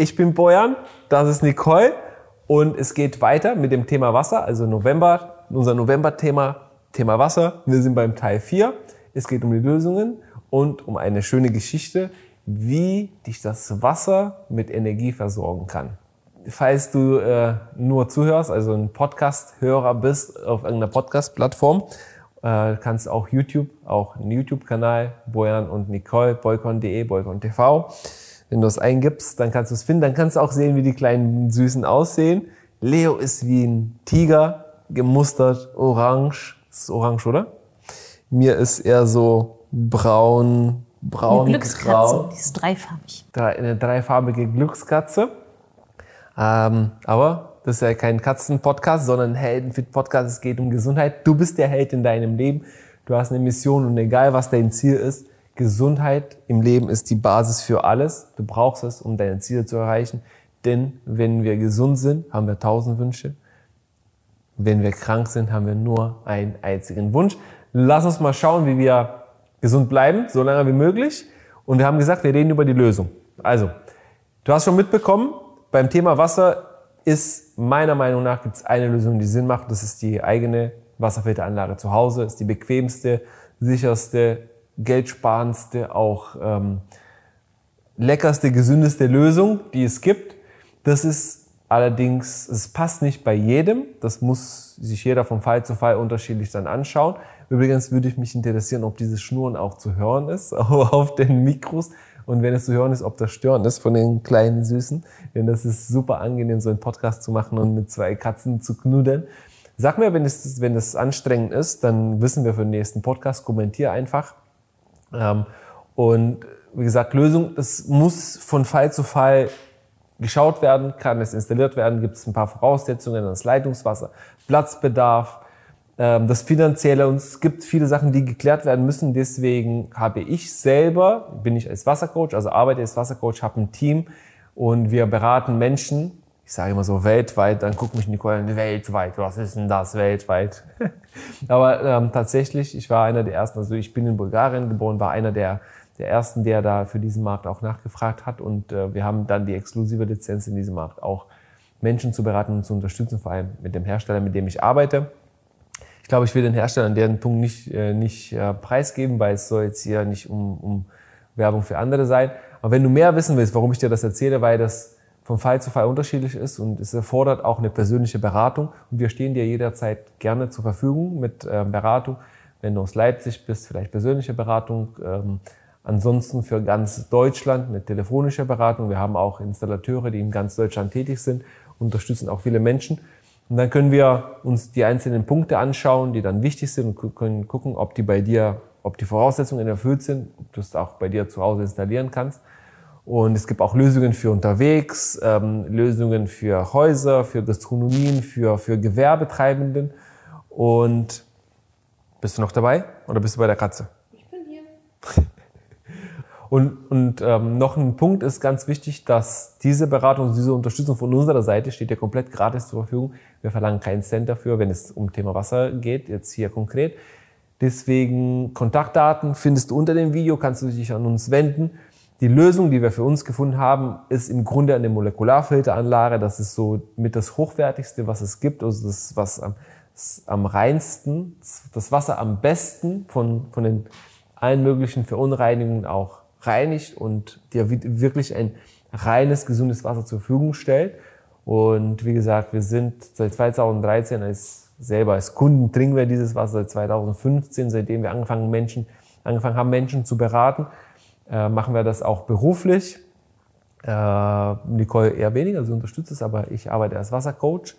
Ich bin Bojan, das ist Nicole und es geht weiter mit dem Thema Wasser, also November, unser November-Thema, Thema Wasser. Wir sind beim Teil 4. Es geht um die Lösungen und um eine schöne Geschichte, wie dich das Wasser mit Energie versorgen kann. Falls du äh, nur zuhörst, also ein Podcast-Hörer bist auf irgendeiner Podcast-Plattform, äh, kannst auch YouTube, auch einen YouTube-Kanal, Bojan und Nicole, boykon.de, boykon.tv. Wenn du es eingibst, dann kannst du es finden. Dann kannst du auch sehen, wie die kleinen Süßen aussehen. Leo ist wie ein Tiger, gemustert, orange. Das ist orange, oder? Mir ist eher so braun, braun, Eine Glückskatze, die ist dreifarbig. Eine dreifarbige Glückskatze. Ähm, aber das ist ja kein Katzen-Podcast, sondern ein Heldenfit-Podcast. Es geht um Gesundheit. Du bist der Held in deinem Leben. Du hast eine Mission und egal, was dein Ziel ist, Gesundheit im Leben ist die Basis für alles. Du brauchst es, um deine Ziele zu erreichen. Denn wenn wir gesund sind, haben wir tausend Wünsche. Wenn wir krank sind, haben wir nur einen einzigen Wunsch. Lass uns mal schauen, wie wir gesund bleiben, so lange wie möglich. Und wir haben gesagt, wir reden über die Lösung. Also, du hast schon mitbekommen, beim Thema Wasser ist meiner Meinung nach gibt es eine Lösung, die Sinn macht. Das ist die eigene Wasserfilteranlage zu Hause. Ist die bequemste, sicherste, geldsparendste, auch ähm, leckerste, gesündeste Lösung, die es gibt. Das ist allerdings, es passt nicht bei jedem. Das muss sich jeder von Fall zu Fall unterschiedlich dann anschauen. Übrigens würde ich mich interessieren, ob dieses Schnurren auch zu hören ist auf den Mikros. Und wenn es zu hören ist, ob das störend ist von den kleinen Süßen. Denn das ist super angenehm, so einen Podcast zu machen und mit zwei Katzen zu knuddeln. Sag mir, wenn es, wenn es anstrengend ist, dann wissen wir für den nächsten Podcast. Kommentier einfach. Ähm, und wie gesagt, Lösung, das muss von Fall zu Fall geschaut werden, kann es installiert werden, gibt es ein paar Voraussetzungen, das Leitungswasser, Platzbedarf, ähm, das Finanzielle und es gibt viele Sachen, die geklärt werden müssen. Deswegen habe ich selber, bin ich als Wassercoach, also arbeite als Wassercoach, habe ein Team und wir beraten Menschen, ich sage immer so weltweit, dann guckt mich Nicole, weltweit, was ist denn das weltweit? Aber ähm, tatsächlich, ich war einer der ersten, also ich bin in Bulgarien geboren, war einer der, der ersten, der da für diesen Markt auch nachgefragt hat und äh, wir haben dann die exklusive Lizenz in diesem Markt auch Menschen zu beraten und zu unterstützen, vor allem mit dem Hersteller, mit dem ich arbeite. Ich glaube, ich will den Hersteller an deren Punkt nicht, äh, nicht äh, preisgeben, weil es soll jetzt hier nicht um, um Werbung für andere sein. Aber wenn du mehr wissen willst, warum ich dir das erzähle, weil das von Fall zu Fall unterschiedlich ist und es erfordert auch eine persönliche Beratung. Und wir stehen dir jederzeit gerne zur Verfügung mit äh, Beratung. Wenn du aus Leipzig bist, vielleicht persönliche Beratung. Ähm, ansonsten für ganz Deutschland eine telefonische Beratung. Wir haben auch Installateure, die in ganz Deutschland tätig sind, unterstützen auch viele Menschen. Und dann können wir uns die einzelnen Punkte anschauen, die dann wichtig sind und können gucken, ob die bei dir, ob die Voraussetzungen erfüllt sind, ob du es auch bei dir zu Hause installieren kannst. Und es gibt auch Lösungen für unterwegs, ähm, Lösungen für Häuser, für Gastronomien, für, für Gewerbetreibenden. Und bist du noch dabei oder bist du bei der Katze? Ich bin hier. und und ähm, noch ein Punkt ist ganz wichtig, dass diese Beratung, diese Unterstützung von unserer Seite steht ja komplett gratis zur Verfügung. Wir verlangen keinen Cent dafür, wenn es um Thema Wasser geht, jetzt hier konkret. Deswegen Kontaktdaten findest du unter dem Video, kannst du dich an uns wenden. Die Lösung, die wir für uns gefunden haben, ist im Grunde eine Molekularfilteranlage. Das ist so mit das Hochwertigste, was es gibt. Also das, was am, das am reinsten, das Wasser am besten von, von den allen möglichen Verunreinigungen auch reinigt und dir wirklich ein reines, gesundes Wasser zur Verfügung stellt. Und wie gesagt, wir sind seit 2013 als selber als Kunden trinken wir dieses Wasser seit 2015, seitdem wir angefangen Menschen angefangen haben Menschen zu beraten äh, machen wir das auch beruflich. Äh, Nicole eher weniger, sie unterstützt es, aber ich arbeite als Wassercoach.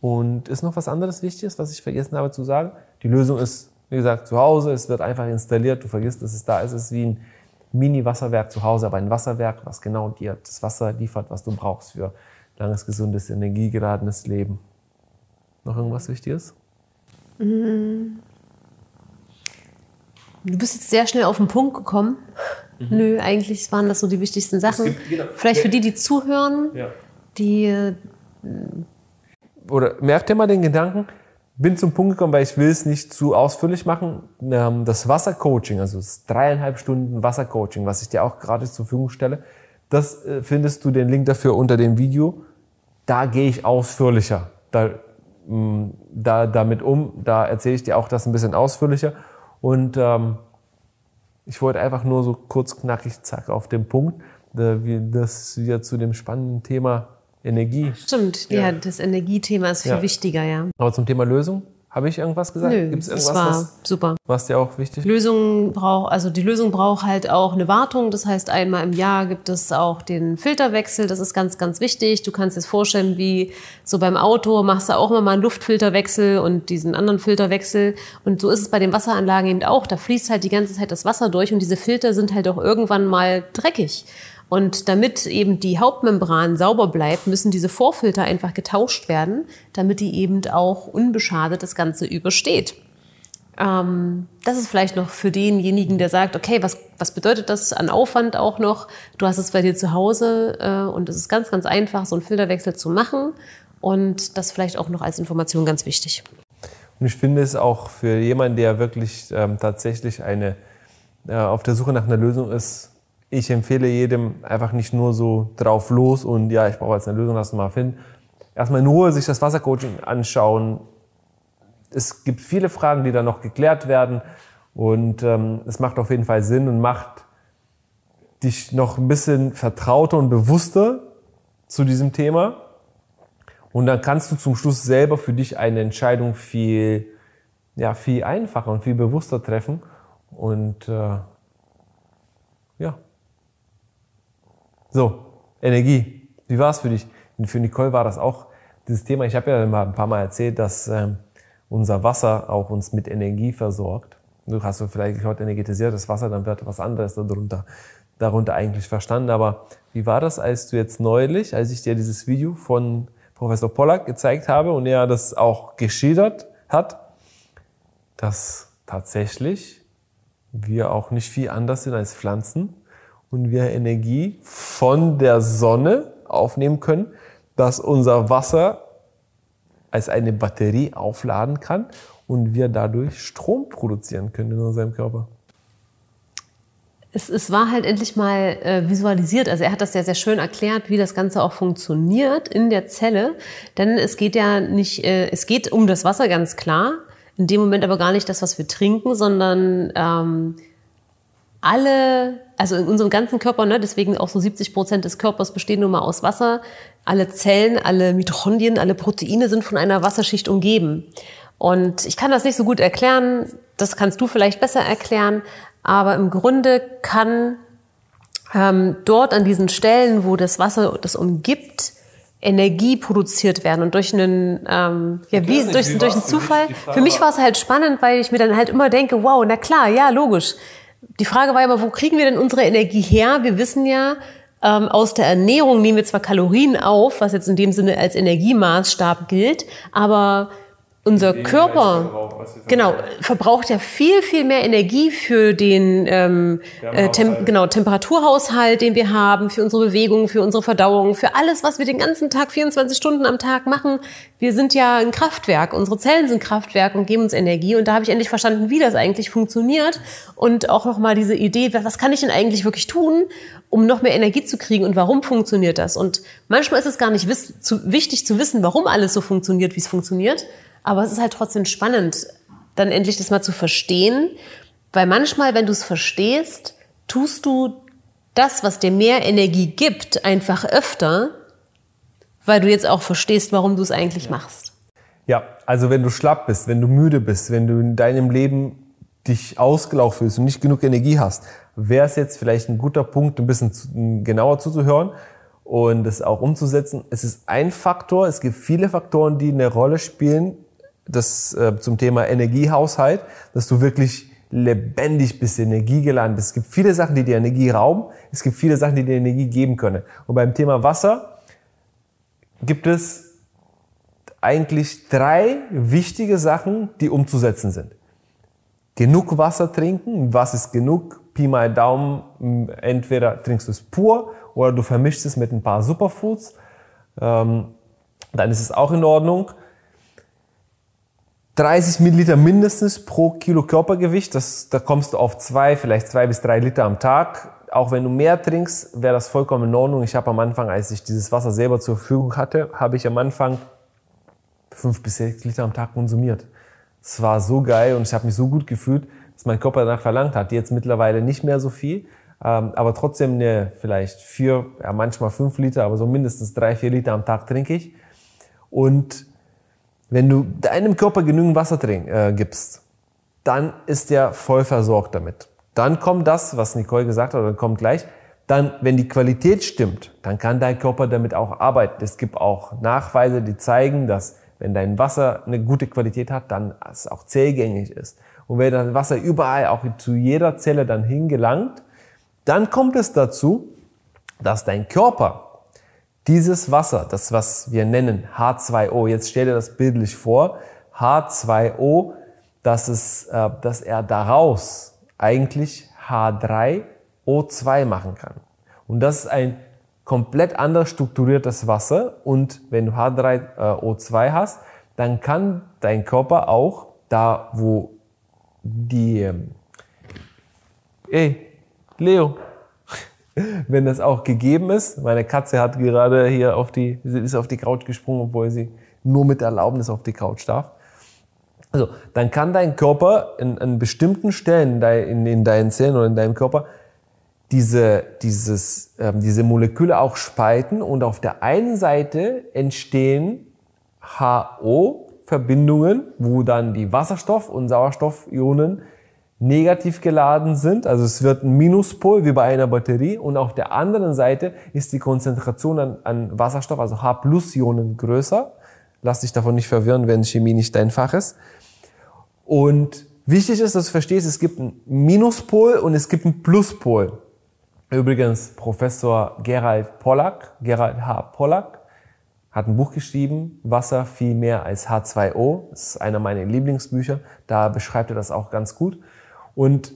Und ist noch was anderes Wichtiges, was ich vergessen habe zu sagen? Die Lösung ist, wie gesagt, zu Hause. Es wird einfach installiert. Du vergisst, dass es da ist. Es ist wie ein Mini-Wasserwerk zu Hause, aber ein Wasserwerk, was genau dir das Wasser liefert, was du brauchst für langes, gesundes, energiegeladenes Leben. Noch irgendwas Wichtiges? Du bist jetzt sehr schnell auf den Punkt gekommen. Mhm. Nö, eigentlich waren das so die wichtigsten Sachen. Gibt, genau. Vielleicht für die, die zuhören, ja. die. Äh, Oder merkt ihr mal den Gedanken? Bin zum Punkt gekommen, weil ich will es nicht zu ausführlich machen. Ähm, das Wassercoaching, also das dreieinhalb Stunden Wassercoaching, was ich dir auch gratis zur Verfügung stelle, Das äh, findest du den Link dafür unter dem Video. Da gehe ich ausführlicher da, mm, da, damit um. Da erzähle ich dir auch das ein bisschen ausführlicher. Und ähm, ich wollte einfach nur so kurz knackig, zack, auf den Punkt, dass wir zu dem spannenden Thema Energie. Stimmt, ja, ja das Energiethema ist viel ja. wichtiger, ja. Aber zum Thema Lösung? Habe ich irgendwas gesagt? Nö, Gibt's irgendwas, das war was, super. Was dir auch wichtig? Lösung braucht, also die Lösung braucht halt auch eine Wartung. Das heißt, einmal im Jahr gibt es auch den Filterwechsel. Das ist ganz, ganz wichtig. Du kannst dir vorstellen, wie so beim Auto machst du auch immer mal einen Luftfilterwechsel und diesen anderen Filterwechsel. Und so ist es bei den Wasseranlagen eben auch. Da fließt halt die ganze Zeit das Wasser durch und diese Filter sind halt auch irgendwann mal dreckig. Und damit eben die Hauptmembran sauber bleibt, müssen diese Vorfilter einfach getauscht werden, damit die eben auch unbeschadet das Ganze übersteht. Ähm, das ist vielleicht noch für denjenigen, der sagt, okay, was, was bedeutet das an Aufwand auch noch? Du hast es bei dir zu Hause äh, und es ist ganz, ganz einfach, so einen Filterwechsel zu machen. Und das vielleicht auch noch als Information ganz wichtig. Und ich finde es auch für jemanden, der wirklich ähm, tatsächlich eine, äh, auf der Suche nach einer Lösung ist, ich empfehle jedem einfach nicht nur so drauf los und ja, ich brauche jetzt eine Lösung, lass uns mal finden. Erstmal in Ruhe sich das Wassercoaching anschauen. Es gibt viele Fragen, die da noch geklärt werden und ähm, es macht auf jeden Fall Sinn und macht dich noch ein bisschen vertrauter und bewusster zu diesem Thema. Und dann kannst du zum Schluss selber für dich eine Entscheidung viel, ja, viel einfacher und viel bewusster treffen. Und äh, ja, so, Energie. Wie war es für dich? Und für Nicole war das auch dieses Thema. Ich habe ja mal ein paar Mal erzählt, dass ähm, unser Wasser auch uns mit Energie versorgt. Du hast du vielleicht heute energetisiertes Wasser, dann wird was anderes darunter, darunter eigentlich verstanden. Aber wie war das, als du jetzt neulich, als ich dir dieses Video von Professor Pollack gezeigt habe und er das auch geschildert hat, dass tatsächlich wir auch nicht viel anders sind als Pflanzen und wir Energie von der Sonne aufnehmen können, dass unser Wasser als eine Batterie aufladen kann und wir dadurch Strom produzieren können in unserem Körper. Es, es war halt endlich mal äh, visualisiert. Also er hat das ja sehr schön erklärt, wie das Ganze auch funktioniert in der Zelle. Denn es geht ja nicht, äh, es geht um das Wasser ganz klar. In dem Moment aber gar nicht das, was wir trinken, sondern ähm, alle, also in unserem ganzen Körper, ne, deswegen auch so 70 Prozent des Körpers bestehen nun mal aus Wasser. Alle Zellen, alle Mitochondrien, alle Proteine sind von einer Wasserschicht umgeben. Und ich kann das nicht so gut erklären, das kannst du vielleicht besser erklären, aber im Grunde kann ähm, dort an diesen Stellen, wo das Wasser das umgibt, Energie produziert werden und durch einen ähm, ja wie durch, durch einen Zufall. Für mich war es halt spannend, weil ich mir dann halt immer denke, wow, na klar, ja logisch die Frage war immer, wo kriegen wir denn unsere Energie her? Wir wissen ja, ähm, aus der Ernährung nehmen wir zwar Kalorien auf, was jetzt in dem Sinne als Energiemaßstab gilt, aber unser Körper genau verbraucht ja viel viel mehr Energie für den ähm, äh, tem genau Temperaturhaushalt, den wir haben, für unsere Bewegung, für unsere Verdauung, für alles, was wir den ganzen Tag 24 Stunden am Tag machen. Wir sind ja ein Kraftwerk, unsere Zellen sind Kraftwerk und geben uns Energie. Und da habe ich endlich verstanden, wie das eigentlich funktioniert und auch noch mal diese Idee, was kann ich denn eigentlich wirklich tun, um noch mehr Energie zu kriegen und warum funktioniert das? Und manchmal ist es gar nicht zu, wichtig zu wissen, warum alles so funktioniert, wie es funktioniert aber es ist halt trotzdem spannend, dann endlich das mal zu verstehen, weil manchmal, wenn du es verstehst, tust du das, was dir mehr Energie gibt, einfach öfter, weil du jetzt auch verstehst, warum du es eigentlich machst. Ja, also wenn du schlapp bist, wenn du müde bist, wenn du in deinem Leben dich ausgelaucht fühlst und nicht genug Energie hast, wäre es jetzt vielleicht ein guter Punkt, ein bisschen genauer zuzuhören und es auch umzusetzen. Es ist ein Faktor, es gibt viele Faktoren, die eine Rolle spielen, das äh, zum Thema Energiehaushalt, dass du wirklich lebendig bist, energiegeladen bist. Es gibt viele Sachen, die dir Energie rauben. Es gibt viele Sachen, die dir Energie geben können. Und beim Thema Wasser gibt es eigentlich drei wichtige Sachen, die umzusetzen sind. Genug Wasser trinken. Was ist genug? Pi mal Daumen. Entweder trinkst du es pur oder du vermischst es mit ein paar Superfoods. Ähm, dann ist es auch in Ordnung. 30 Milliliter mindestens pro Kilo Körpergewicht. Das, da kommst du auf zwei, vielleicht zwei bis drei Liter am Tag. auch wenn du mehr trinkst, wäre das vollkommen in Ordnung. Ich habe am Anfang, als ich dieses Wasser selber zur Verfügung hatte, habe ich am Anfang fünf bis sechs Liter am Tag konsumiert. Es war so geil und ich habe mich so gut gefühlt, dass mein Körper danach verlangt hat. Jetzt mittlerweile nicht mehr so viel, ähm, aber trotzdem eine, vielleicht vier, ja, manchmal fünf Liter, aber so mindestens drei, vier Liter am Tag trinke ich. Und wenn du deinem Körper genügend Wasser trink, äh, gibst, dann ist er voll versorgt damit. Dann kommt das, was Nicole gesagt hat, oder kommt gleich. Dann, wenn die Qualität stimmt, dann kann dein Körper damit auch arbeiten. Es gibt auch Nachweise, die zeigen, dass wenn dein Wasser eine gute Qualität hat, dann es auch zellgängig ist. Und wenn das Wasser überall, auch zu jeder Zelle dann hingelangt, dann kommt es dazu, dass dein Körper dieses Wasser, das was wir nennen H2O, jetzt stell dir das bildlich vor, H2O, dass, es, äh, dass er daraus eigentlich H3O2 machen kann. Und das ist ein komplett anders strukturiertes Wasser. Und wenn du H3O2 hast, dann kann dein Körper auch da, wo die, ähm, ey, Leo, wenn das auch gegeben ist, meine Katze hat gerade hier auf die, ist auf die Couch gesprungen, obwohl sie nur mit Erlaubnis auf die Couch darf. Also, dann kann dein Körper in, an bestimmten Stellen in, in deinen Zellen oder in deinem Körper diese, dieses, ähm, diese Moleküle auch spalten und auf der einen Seite entstehen HO-Verbindungen, wo dann die Wasserstoff- und Sauerstoffionen negativ geladen sind. Also es wird ein Minuspol wie bei einer Batterie und auf der anderen Seite ist die Konzentration an, an Wasserstoff, also H-Plus-Ionen größer. Lass dich davon nicht verwirren, wenn Chemie nicht dein Fach ist. Und wichtig ist, dass du verstehst, es gibt einen Minuspol und es gibt einen Pluspol. Übrigens, Professor Gerald Pollack, Gerald H. Pollack, hat ein Buch geschrieben, Wasser viel mehr als H2O. Das ist einer meiner Lieblingsbücher. Da beschreibt er das auch ganz gut. Und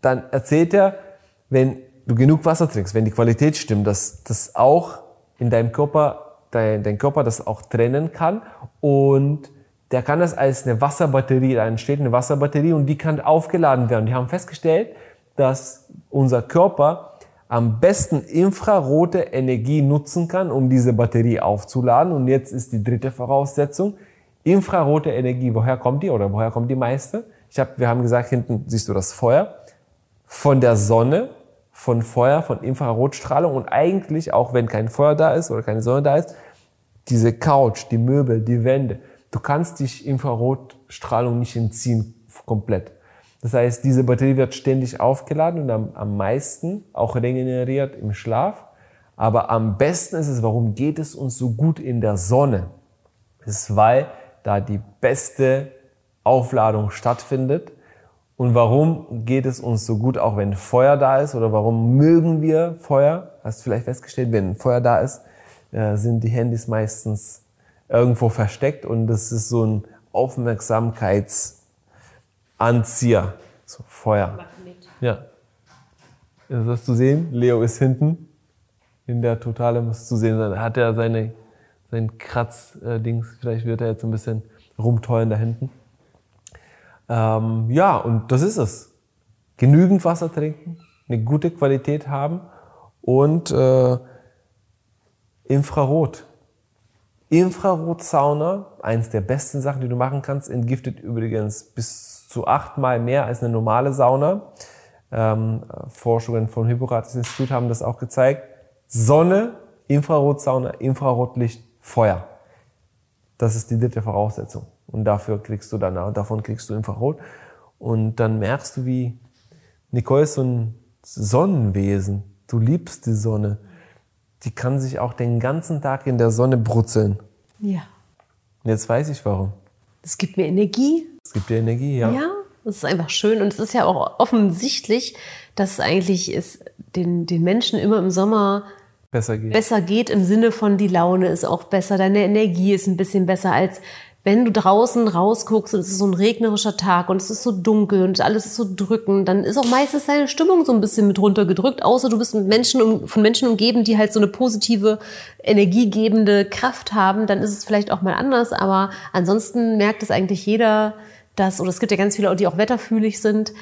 dann erzählt er, wenn du genug Wasser trinkst, wenn die Qualität stimmt, dass das auch in deinem Körper, dein, dein Körper das auch trennen kann und der kann das als eine Wasserbatterie, da entsteht eine Wasserbatterie und die kann aufgeladen werden. Die haben festgestellt, dass unser Körper am besten infrarote Energie nutzen kann, um diese Batterie aufzuladen. Und jetzt ist die dritte Voraussetzung. Infrarote Energie, woher kommt die oder woher kommt die meiste? Ich hab, wir haben gesagt, hinten siehst du das Feuer. Von der Sonne, von Feuer, von Infrarotstrahlung und eigentlich, auch wenn kein Feuer da ist oder keine Sonne da ist, diese Couch, die Möbel, die Wände, du kannst dich Infrarotstrahlung nicht entziehen komplett. Das heißt, diese Batterie wird ständig aufgeladen und am, am meisten auch regeneriert im Schlaf. Aber am besten ist es, warum geht es uns so gut in der Sonne? Das ist, weil da die beste Aufladung stattfindet. Und warum geht es uns so gut, auch wenn Feuer da ist? Oder warum mögen wir Feuer? Hast du vielleicht festgestellt, wenn Feuer da ist, äh, sind die Handys meistens irgendwo versteckt und das ist so ein Aufmerksamkeitsanzieher. So Feuer. Ja. Das hast du sehen. Leo ist hinten. In der Totale muss zu sehen sein. Hat er seine, sein Kratzdings. Vielleicht wird er jetzt ein bisschen rumtollen da hinten. Ähm, ja, und das ist es. Genügend Wasser trinken, eine gute Qualität haben und äh, Infrarot. Infrarotsauna, eins der besten Sachen, die du machen kannst, entgiftet übrigens bis zu achtmal mehr als eine normale Sauna. Ähm, Forschungen von Hippokrates Institut haben das auch gezeigt. Sonne, Infrarotsauna, Infrarotlicht, Feuer. Das ist die dritte Voraussetzung. Und dafür kriegst du dann, davon kriegst du Infrarot. Und dann merkst du, wie Nicole ist so ein Sonnenwesen. Du liebst die Sonne. Die kann sich auch den ganzen Tag in der Sonne brutzeln. Ja. Und jetzt weiß ich warum. Das gibt mir Energie. Es gibt dir Energie, ja. Ja, das ist einfach schön. Und es ist ja auch offensichtlich, dass es eigentlich ist, den, den Menschen immer im Sommer Besser geht. besser geht im Sinne von die Laune ist auch besser, deine Energie ist ein bisschen besser als wenn du draußen rausguckst und es ist so ein regnerischer Tag und es ist so dunkel und alles ist so drückend, dann ist auch meistens deine Stimmung so ein bisschen mit runtergedrückt, außer du bist mit Menschen um, von Menschen umgeben, die halt so eine positive, energiegebende Kraft haben, dann ist es vielleicht auch mal anders, aber ansonsten merkt es eigentlich jeder, dass, oder es gibt ja ganz viele, die auch wetterfühlig sind,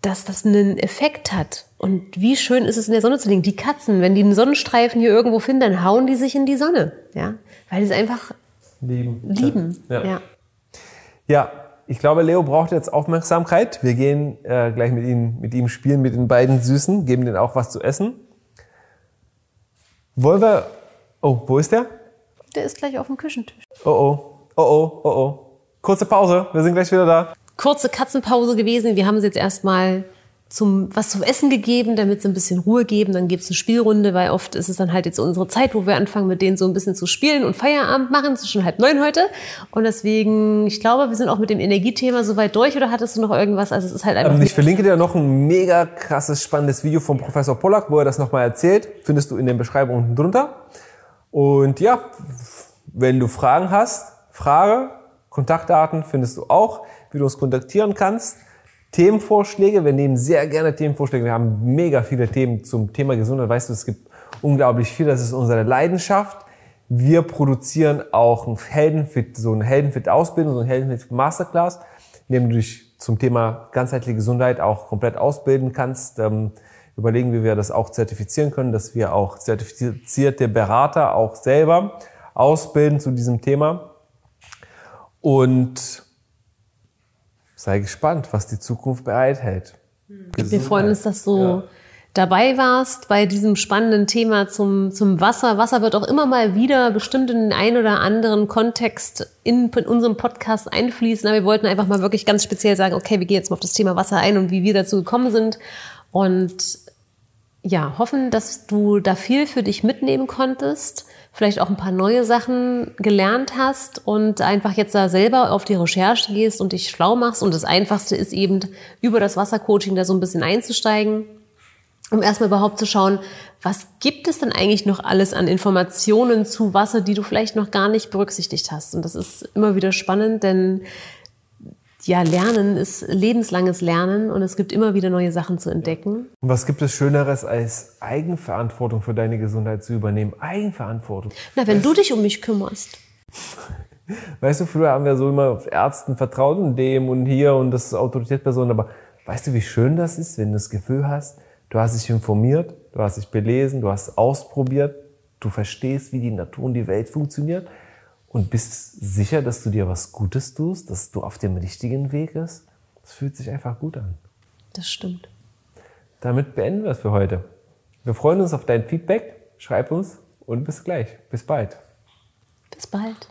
dass das einen Effekt hat. Und wie schön ist es in der Sonne zu liegen. Die Katzen, wenn die einen Sonnenstreifen hier irgendwo finden, dann hauen die sich in die Sonne. Ja? Weil es einfach Lieben. lieben. Ja. Ja. Ja, ich glaube, Leo braucht jetzt Aufmerksamkeit. Wir gehen äh, gleich mit ihm, mit ihm spielen, mit den beiden Süßen, geben denen auch was zu essen. Wollen wir. Oh, wo ist der? Der ist gleich auf dem Küchentisch. Oh oh, oh oh, oh oh. Kurze Pause, wir sind gleich wieder da. Kurze Katzenpause gewesen. Wir haben sie jetzt erstmal zum, was zum Essen gegeben, damit sie ein bisschen Ruhe geben. Dann gibt's eine Spielrunde, weil oft ist es dann halt jetzt unsere Zeit, wo wir anfangen, mit denen so ein bisschen zu spielen und Feierabend machen. Es ist schon halb neun heute. Und deswegen, ich glaube, wir sind auch mit dem Energiethema soweit durch. Oder hattest du noch irgendwas? Also es ist halt einfach... Ähm, ich verlinke dir noch ein mega krasses, spannendes Video von Professor Pollack, wo er das nochmal erzählt. Findest du in der Beschreibung unten drunter. Und ja, wenn du Fragen hast, Frage, Kontaktdaten findest du auch, wie du uns kontaktieren kannst. Themenvorschläge, wir nehmen sehr gerne Themenvorschläge. Wir haben mega viele Themen zum Thema Gesundheit. Weißt du, es gibt unglaublich viel. Das ist unsere Leidenschaft. Wir produzieren auch ein Heldenfit, so eine Heldenfit-Ausbildung, so ein Heldenfit-Masterclass, in dem du dich zum Thema ganzheitliche Gesundheit auch komplett ausbilden kannst. Ähm, überlegen, wie wir das auch zertifizieren können, dass wir auch zertifizierte Berater auch selber ausbilden zu diesem Thema. Und sei gespannt, was die Zukunft bereithält. Wir freuen uns, dass du Ja. dabei warst bei diesem spannenden Thema zum, zum Wasser. Wasser wird auch immer mal wieder bestimmt in den einen oder anderen Kontext in, in unserem Podcast einfließen. Aber wir wollten einfach mal wirklich ganz speziell sagen, okay, wir gehen jetzt mal auf das Thema Wasser ein und wie wir dazu gekommen sind. Und ja, hoffen, dass du da viel für dich mitnehmen konntest, vielleicht auch ein paar neue Sachen gelernt hast und einfach jetzt da selber auf die Recherche gehst und dich schlau machst. Und das Einfachste ist eben, über das Wassercoaching da so ein bisschen einzusteigen, um erstmal überhaupt zu schauen, was gibt es denn eigentlich noch alles an Informationen zu Wasser, die du vielleicht noch gar nicht berücksichtigt hast. Und das ist immer wieder spannend, denn ja, Lernen ist lebenslanges Lernen und es gibt immer wieder neue Sachen zu entdecken. Und was gibt es Schöneres, als Eigenverantwortung für deine Gesundheit zu übernehmen? Eigenverantwortung. Na, wenn du dich um mich kümmerst. Weißt du, früher haben wir so immer auf Ärzten vertraut und dem und hier und das ist Autoritätsperson, aber weißt du, wie schön das ist, wenn du das Gefühl hast, du hast dich informiert, du hast dich belesen, du hast ausprobiert, du verstehst, wie die Natur und die Welt funktioniert und bist sicher, dass du dir was Gutes tust, dass du auf dem richtigen Weg bist. Das fühlt sich einfach gut an. Das stimmt. Damit beenden wir es für heute. Wir freuen uns auf dein Feedback. Schreib uns und bis gleich. Bis bald. Bis bald.